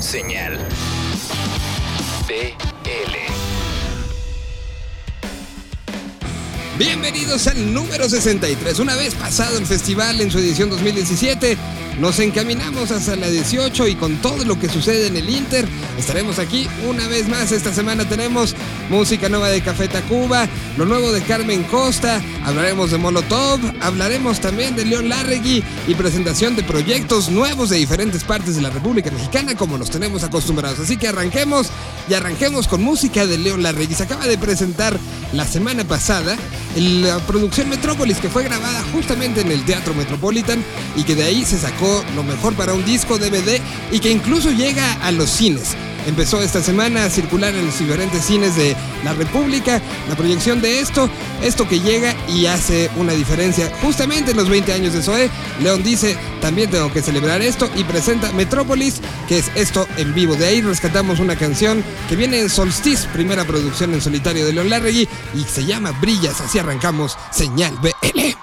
Señal BL. Bienvenidos al número 63. Una vez pasado el festival en su edición 2017, nos encaminamos hasta la 18 y con todo lo que sucede en el Inter, estaremos aquí una vez más. Esta semana tenemos música nueva de Café Tacuba, lo nuevo de Carmen Costa, hablaremos de Molotov, hablaremos también de León Larregui y presentación de proyectos nuevos de diferentes partes de la República Mexicana como nos tenemos acostumbrados. Así que arranquemos y arranquemos con música de León Larregui. Acaba de presentar la semana pasada la producción Metrópolis que fue grabada justamente en el Teatro Metropolitan y que de ahí se sacó lo mejor para un disco DVD y que incluso llega a los cines. Empezó esta semana a circular en los diferentes cines de la República la proyección de esto, esto que llega y hace una diferencia justamente en los 20 años de Zoe. León dice, también tengo que celebrar esto y presenta Metrópolis, que es esto en vivo. De ahí rescatamos una canción que viene en Solstice, primera producción en solitario de León Larregui y se llama Brillas. Así arrancamos Señal BL.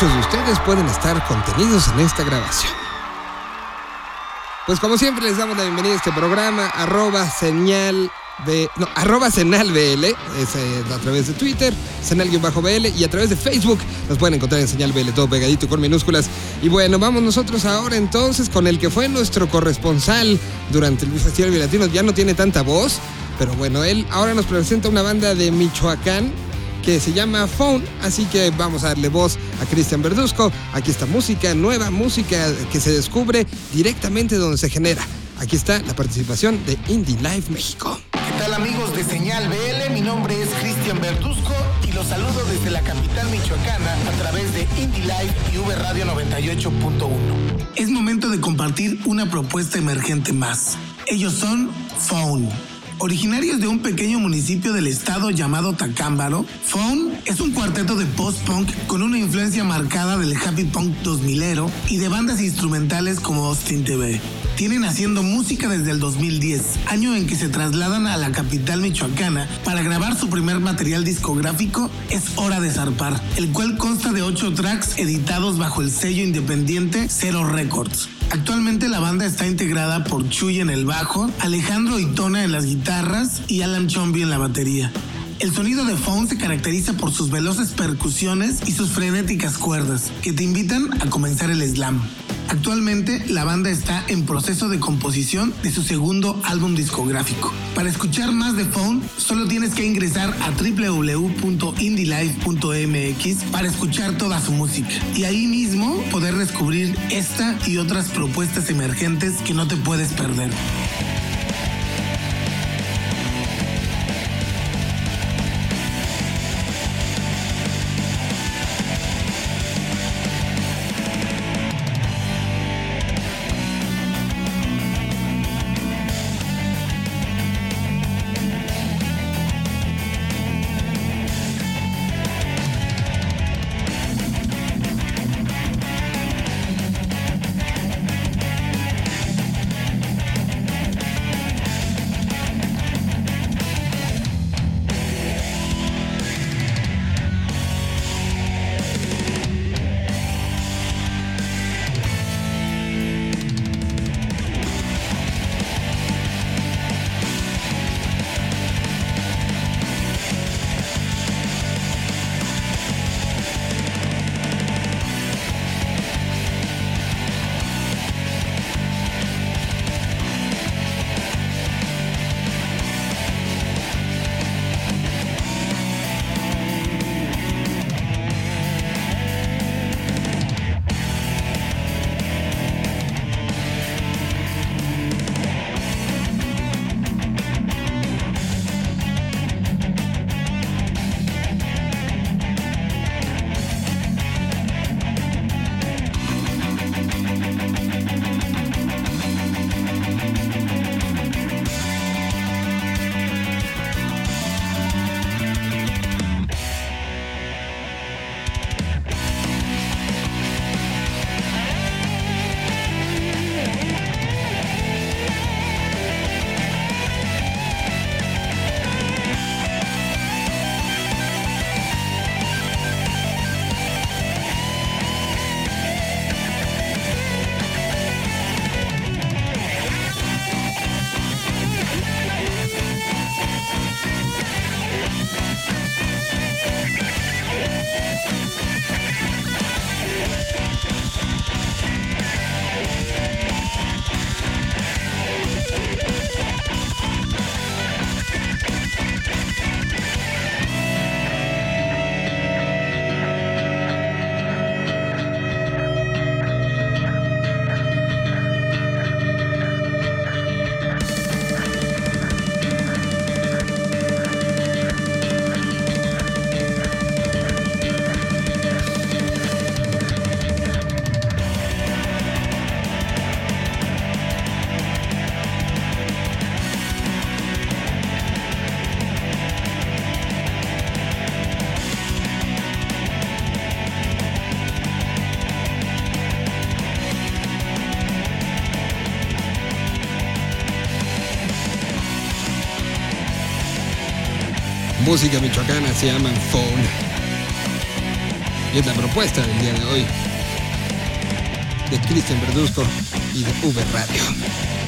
Muchos de ustedes pueden estar contenidos en esta grabación. Pues como siempre les damos la bienvenida a este programa, arroba señal B, no, arroba senalbl, es eh, a través de Twitter, senal-bl y a través de Facebook nos pueden encontrar en señal BL todo pegadito con minúsculas. Y bueno, vamos nosotros ahora entonces con el que fue nuestro corresponsal durante el Festival Latino, ya no tiene tanta voz, pero bueno, él ahora nos presenta una banda de Michoacán que se llama Phone, así que vamos a darle voz a Cristian Verduzco. Aquí está música, nueva música que se descubre directamente donde se genera. Aquí está la participación de Indie Life México. ¿Qué tal amigos de Señal BL? Mi nombre es Cristian Verduzco y los saludo desde la capital michoacana a través de Indie Life y V Radio 98.1. Es momento de compartir una propuesta emergente más. Ellos son Phone. Originarios de un pequeño municipio del estado llamado Tacámbaro, Phone es un cuarteto de post-punk con una influencia marcada del happy punk 2000ero y de bandas instrumentales como Austin TV. Tienen haciendo música desde el 2010, año en que se trasladan a la capital michoacana para grabar su primer material discográfico Es Hora de Zarpar, el cual consta de 8 tracks editados bajo el sello independiente Zero Records. Actualmente la banda está integrada por Chuy en el bajo, Alejandro Itona en las guitarras y Alan Chombi en la batería. El sonido de Phone se caracteriza por sus veloces percusiones y sus frenéticas cuerdas, que te invitan a comenzar el slam. Actualmente la banda está en proceso de composición de su segundo álbum discográfico. Para escuchar más de Phone, solo tienes que ingresar a www.indylife.mx para escuchar toda su música y ahí poder descubrir esta y otras propuestas emergentes que no te puedes perder. Música michoacana se llaman Phone. Y es la propuesta del día de hoy de Cristian Verduzco y de V Radio.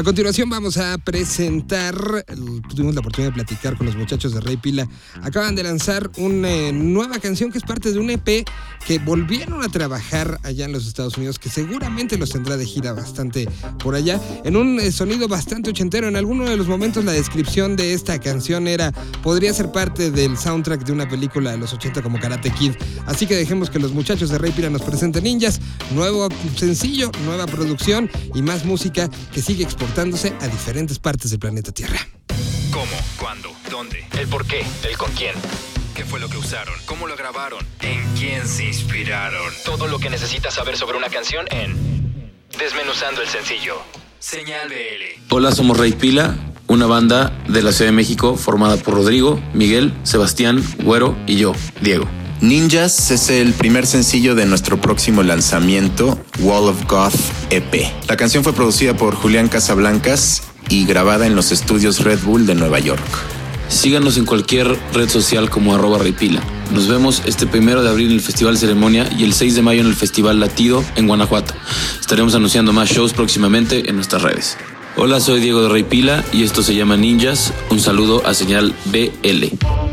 A continuación vamos a presentar, tuvimos la oportunidad de platicar con los muchachos de Rey Pila, acaban de lanzar una eh, nueva canción que es parte de un EP que volvieron a trabajar allá en los Estados Unidos, que seguramente los tendrá de gira bastante por allá, en un eh, sonido bastante ochentero. En alguno de los momentos la descripción de esta canción era, podría ser parte del soundtrack de una película de los 80 como Karate Kid. Así que dejemos que los muchachos de Rey Pila nos presenten Ninjas, nuevo sencillo, nueva producción y más música que sigue a diferentes partes del planeta Tierra. ¿Cómo? ¿Cuándo? ¿Dónde? ¿El por qué? ¿El con quién? ¿Qué fue lo que usaron? ¿Cómo lo grabaron? ¿En quién se inspiraron? Todo lo que necesitas saber sobre una canción en Desmenuzando el sencillo. Señal BL. Hola, somos Rey Pila, una banda de la Ciudad de México formada por Rodrigo, Miguel, Sebastián, Güero y yo, Diego. Ninjas es el primer sencillo de nuestro próximo lanzamiento, Wall of Goth EP. La canción fue producida por Julián Casablancas y grabada en los estudios Red Bull de Nueva York. Síganos en cualquier red social como arroba. Nos vemos este primero de abril en el Festival Ceremonia y el 6 de mayo en el Festival Latido en Guanajuato. Estaremos anunciando más shows próximamente en nuestras redes. Hola, soy Diego de Reypila y esto se llama Ninjas. Un saludo a señal BL.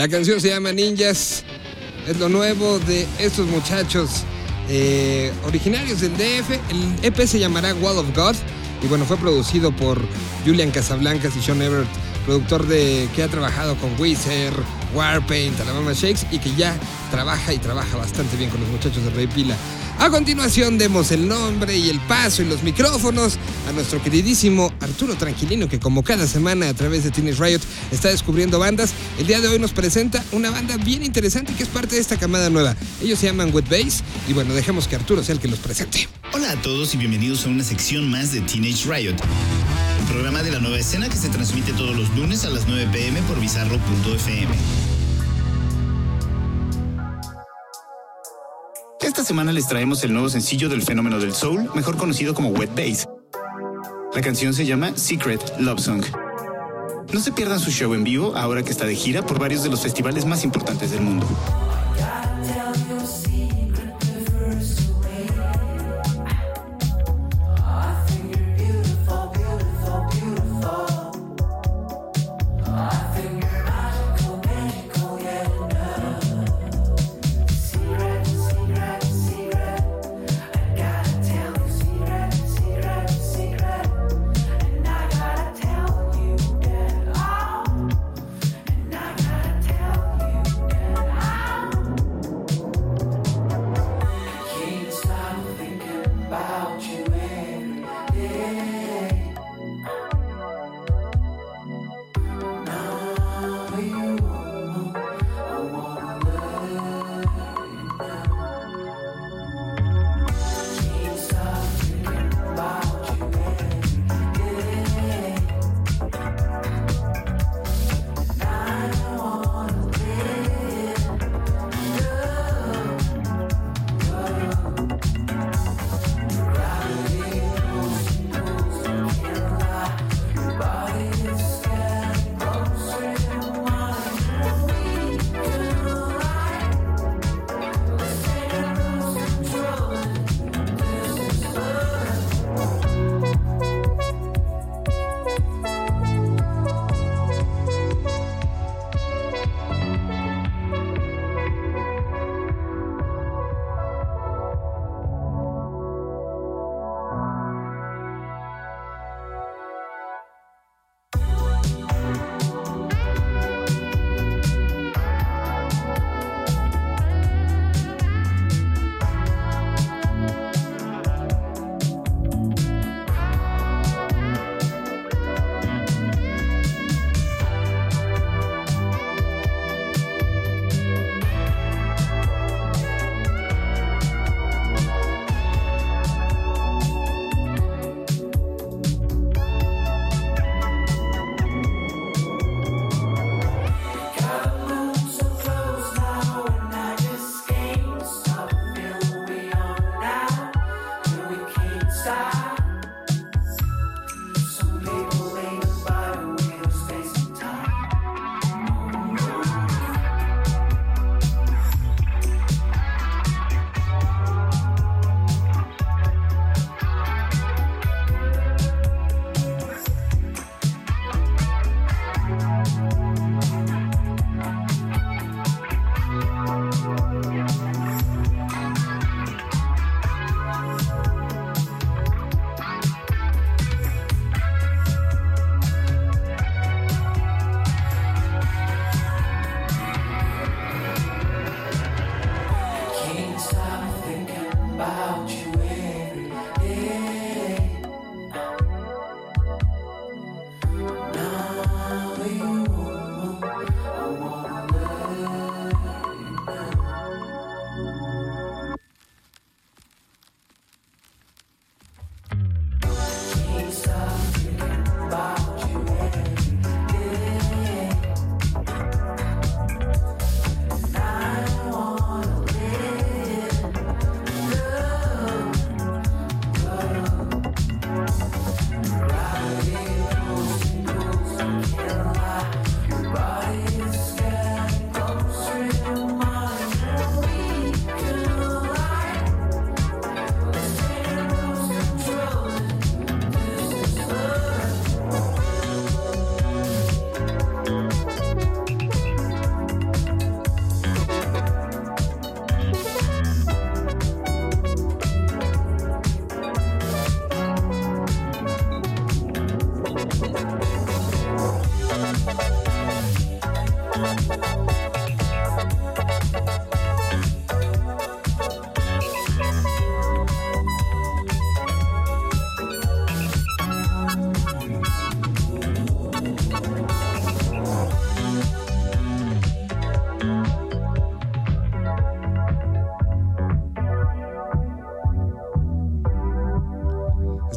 La canción se llama Ninjas. Es lo nuevo de estos muchachos eh, originarios del DF. El EP se llamará Wall of God. Y bueno, fue producido por Julian Casablancas y Sean Everett, productor de que ha trabajado con Wizard, Warpaint, Alabama Shakes y que ya trabaja y trabaja bastante bien con los muchachos de Rey Pila. A continuación demos el nombre y el paso y los micrófonos a nuestro queridísimo Arturo Tranquilino que como cada semana a través de Teenage Riot está descubriendo bandas. El día de hoy nos presenta una banda bien interesante que es parte de esta camada nueva. Ellos se llaman Wet Bass y bueno, dejemos que Arturo sea el que los presente. Hola a todos y bienvenidos a una sección más de Teenage Riot. programa de la nueva escena que se transmite todos los lunes a las 9 pm por bizarro.fm. Esta semana les traemos el nuevo sencillo del fenómeno del soul, mejor conocido como Wet Bass. La canción se llama Secret Love Song. No se pierdan su show en vivo ahora que está de gira por varios de los festivales más importantes del mundo.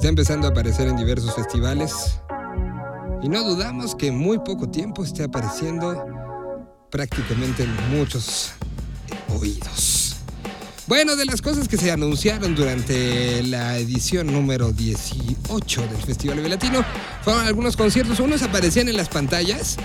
Está empezando a aparecer en diversos festivales. y no dudamos que en muy poco tiempo esté apareciendo prácticamente en muchos oídos. Bueno, de las cosas que se anunciaron durante la edición número 18 del Festival Latino fueron algunos conciertos. Unos aparecían en las pantallas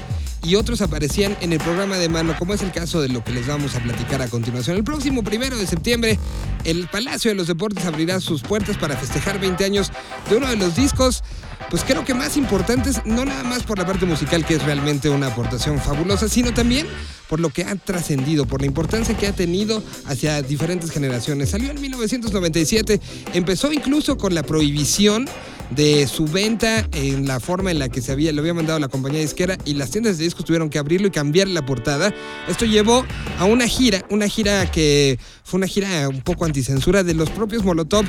y otros aparecían en el programa de mano, como es el caso de lo que les vamos a platicar a continuación. El próximo primero de septiembre, el Palacio de los Deportes abrirá sus puertas para festejar 20 años de uno de los discos pues creo que más importantes, no nada más por la parte musical, que es realmente una aportación fabulosa, sino también por lo que ha trascendido, por la importancia que ha tenido hacia diferentes generaciones. Salió en 1997, empezó incluso con la prohibición de su venta en la forma en la que se había, lo había mandado la compañía disquera y las tiendas de discos tuvieron que abrirlo y cambiar la portada. Esto llevó a una gira, una gira que fue una gira un poco anticensura de los propios Molotov,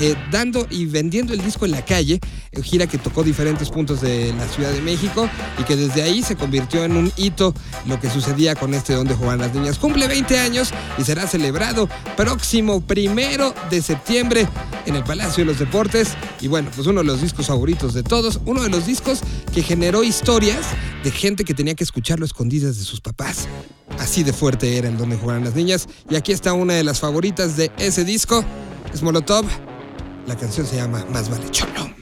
eh, dando y vendiendo el disco en la calle, eh, gira que tocó diferentes puntos de la Ciudad de México y que desde ahí se convirtió en un hito lo que sucedía con este Donde Juegan las Niñas. Cumple 20 años y será celebrado próximo primero de septiembre en el Palacio de los Deportes. Y bueno, pues uno de los discos favoritos de todos, uno de los discos que generó historias de gente que tenía que escucharlo escondidas de sus papás. Así de fuerte era el Donde Juegan las Niñas. Y aquí está una de las favoritas de ese disco, es Molotov. La canción se llama Más vale cholo.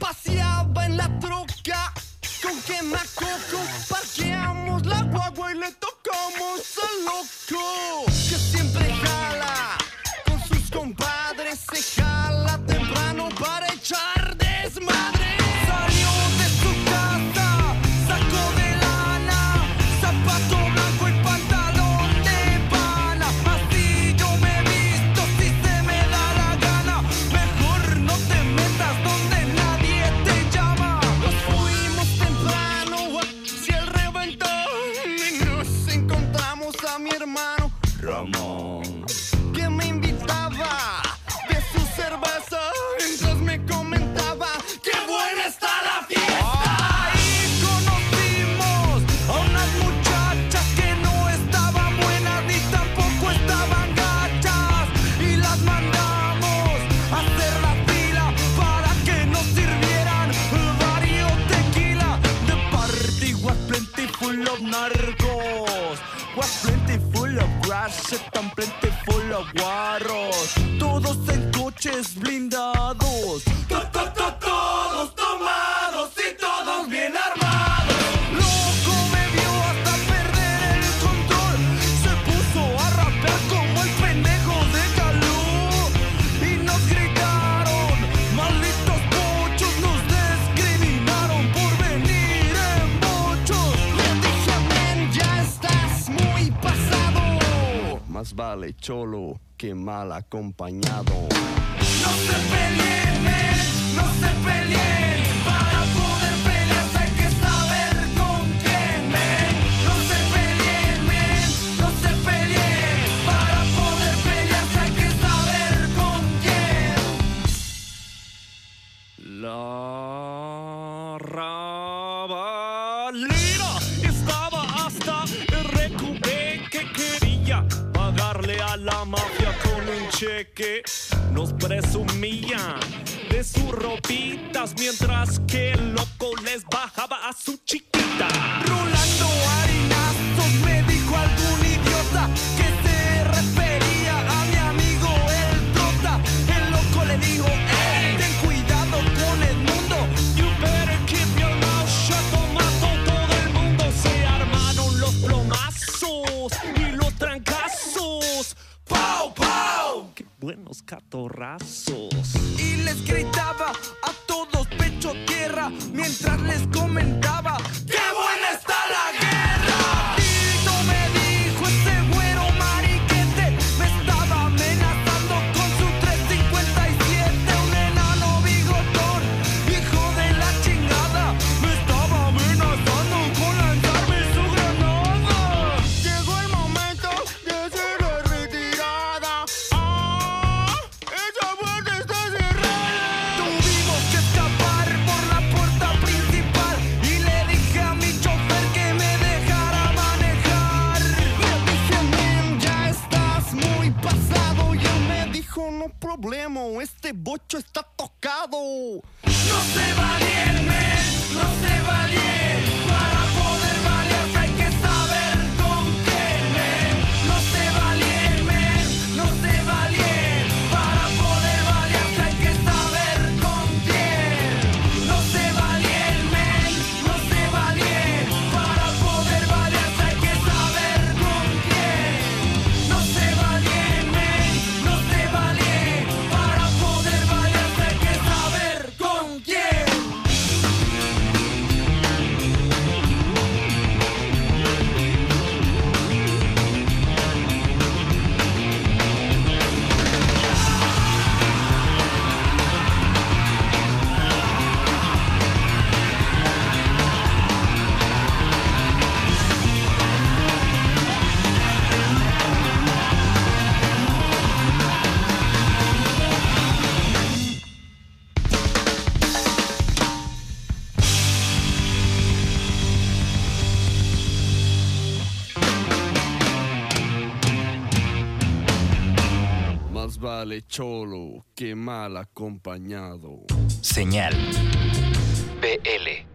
Vale cholo que mal acompañado. No se peleen no se peleen cheque. Nos presumían de sus ropitas mientras que el loco les bajaba a su chiquita. Harinazos que mal acompañado. Señal. BL.